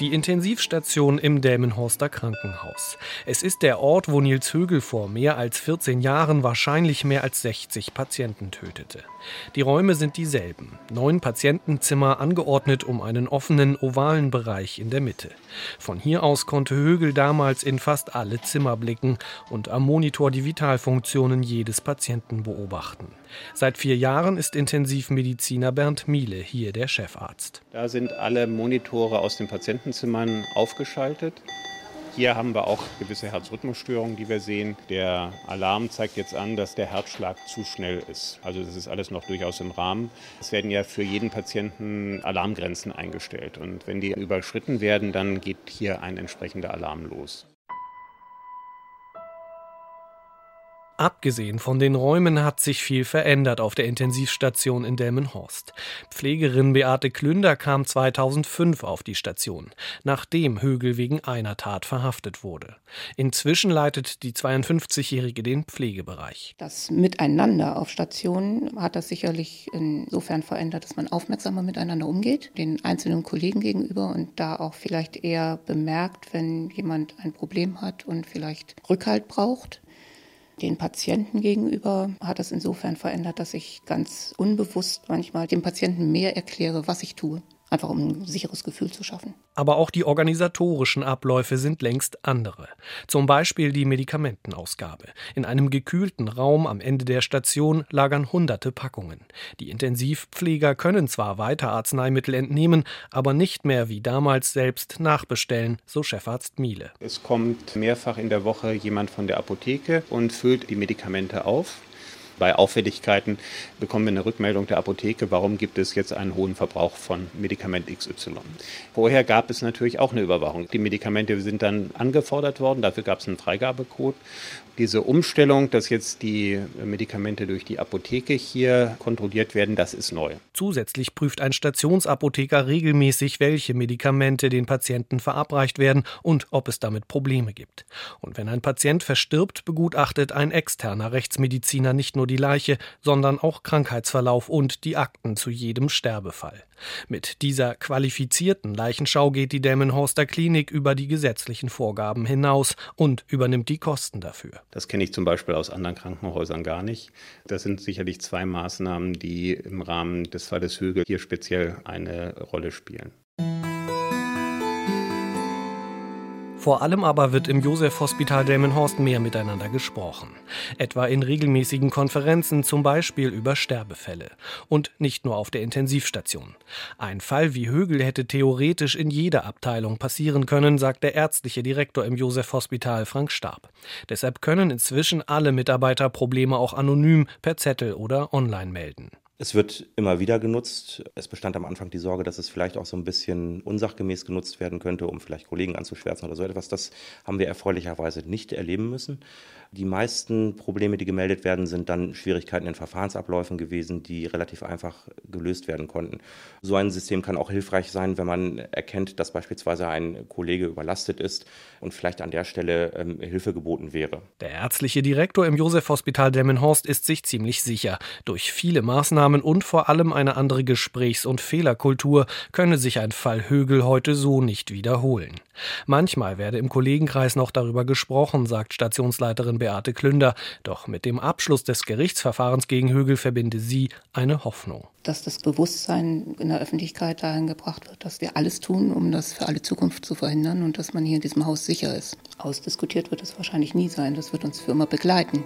Die Intensivstation im Delmenhorster Krankenhaus. Es ist der Ort, wo Nils Högel vor mehr als 14 Jahren wahrscheinlich mehr als 60 Patienten tötete. Die Räume sind dieselben. Neun Patientenzimmer angeordnet um einen offenen, ovalen Bereich in der Mitte. Von hier aus konnte Högel damals in fast alle Zimmer blicken und am Monitor die Vitalfunktionen jedes Patienten beobachten. Seit vier Jahren ist Intensivmediziner Bernd Miele hier der Chefarzt. Da sind alle Monitore aus den Patientenzimmern aufgeschaltet. Hier haben wir auch gewisse Herzrhythmusstörungen, die wir sehen. Der Alarm zeigt jetzt an, dass der Herzschlag zu schnell ist. Also das ist alles noch durchaus im Rahmen. Es werden ja für jeden Patienten Alarmgrenzen eingestellt. Und wenn die überschritten werden, dann geht hier ein entsprechender Alarm los. Abgesehen von den Räumen hat sich viel verändert auf der Intensivstation in Delmenhorst. Pflegerin Beate Klünder kam 2005 auf die Station, nachdem Högel wegen einer Tat verhaftet wurde. Inzwischen leitet die 52-Jährige den Pflegebereich. Das Miteinander auf Stationen hat das sicherlich insofern verändert, dass man aufmerksamer miteinander umgeht, den einzelnen Kollegen gegenüber und da auch vielleicht eher bemerkt, wenn jemand ein Problem hat und vielleicht Rückhalt braucht. Den Patienten gegenüber hat es insofern verändert, dass ich ganz unbewusst manchmal dem Patienten mehr erkläre, was ich tue einfach um ein sicheres Gefühl zu schaffen. Aber auch die organisatorischen Abläufe sind längst andere. Zum Beispiel die Medikamentenausgabe. In einem gekühlten Raum am Ende der Station lagern hunderte Packungen. Die Intensivpfleger können zwar weiter Arzneimittel entnehmen, aber nicht mehr wie damals selbst nachbestellen, so Chefarzt Miele. Es kommt mehrfach in der Woche jemand von der Apotheke und füllt die Medikamente auf. Bei Auffälligkeiten bekommen wir eine Rückmeldung der Apotheke, warum gibt es jetzt einen hohen Verbrauch von Medikament XY. Vorher gab es natürlich auch eine Überwachung. Die Medikamente sind dann angefordert worden, dafür gab es einen Freigabecode. Diese Umstellung, dass jetzt die Medikamente durch die Apotheke hier kontrolliert werden, das ist neu. Zusätzlich prüft ein Stationsapotheker regelmäßig, welche Medikamente den Patienten verabreicht werden und ob es damit Probleme gibt. Und wenn ein Patient verstirbt, begutachtet ein externer Rechtsmediziner nicht nur nur die Leiche, sondern auch Krankheitsverlauf und die Akten zu jedem Sterbefall. Mit dieser qualifizierten Leichenschau geht die Delmenhorster Klinik über die gesetzlichen Vorgaben hinaus und übernimmt die Kosten dafür. Das kenne ich zum Beispiel aus anderen Krankenhäusern gar nicht. Das sind sicherlich zwei Maßnahmen, die im Rahmen des Falles Högel hier speziell eine Rolle spielen. Vor allem aber wird im Josef-Hospital Delmenhorst mehr miteinander gesprochen. Etwa in regelmäßigen Konferenzen, zum Beispiel über Sterbefälle. Und nicht nur auf der Intensivstation. Ein Fall wie Högel hätte theoretisch in jeder Abteilung passieren können, sagt der ärztliche Direktor im Josef-Hospital Frank Stab. Deshalb können inzwischen alle Mitarbeiter Probleme auch anonym per Zettel oder online melden. Es wird immer wieder genutzt. Es bestand am Anfang die Sorge, dass es vielleicht auch so ein bisschen unsachgemäß genutzt werden könnte, um vielleicht Kollegen anzuschwärzen oder so etwas. Das haben wir erfreulicherweise nicht erleben müssen. Die meisten Probleme, die gemeldet werden, sind dann Schwierigkeiten in Verfahrensabläufen gewesen, die relativ einfach gelöst werden konnten. So ein System kann auch hilfreich sein, wenn man erkennt, dass beispielsweise ein Kollege überlastet ist und vielleicht an der Stelle ähm, Hilfe geboten wäre. Der ärztliche Direktor im Josef-Hospital Demmenhorst ist sich ziemlich sicher. Durch viele Maßnahmen und vor allem eine andere Gesprächs- und Fehlerkultur könne sich ein Fall Högel heute so nicht wiederholen. Manchmal werde im Kollegenkreis noch darüber gesprochen, sagt Stationsleiterin Beate Klünder. Doch mit dem Abschluss des Gerichtsverfahrens gegen Högel verbinde sie eine Hoffnung. Dass das Bewusstsein in der Öffentlichkeit dahin gebracht wird, dass wir alles tun, um das für alle Zukunft zu verhindern und dass man hier in diesem Haus sicher ist. Ausdiskutiert wird es wahrscheinlich nie sein. Das wird uns für immer begleiten.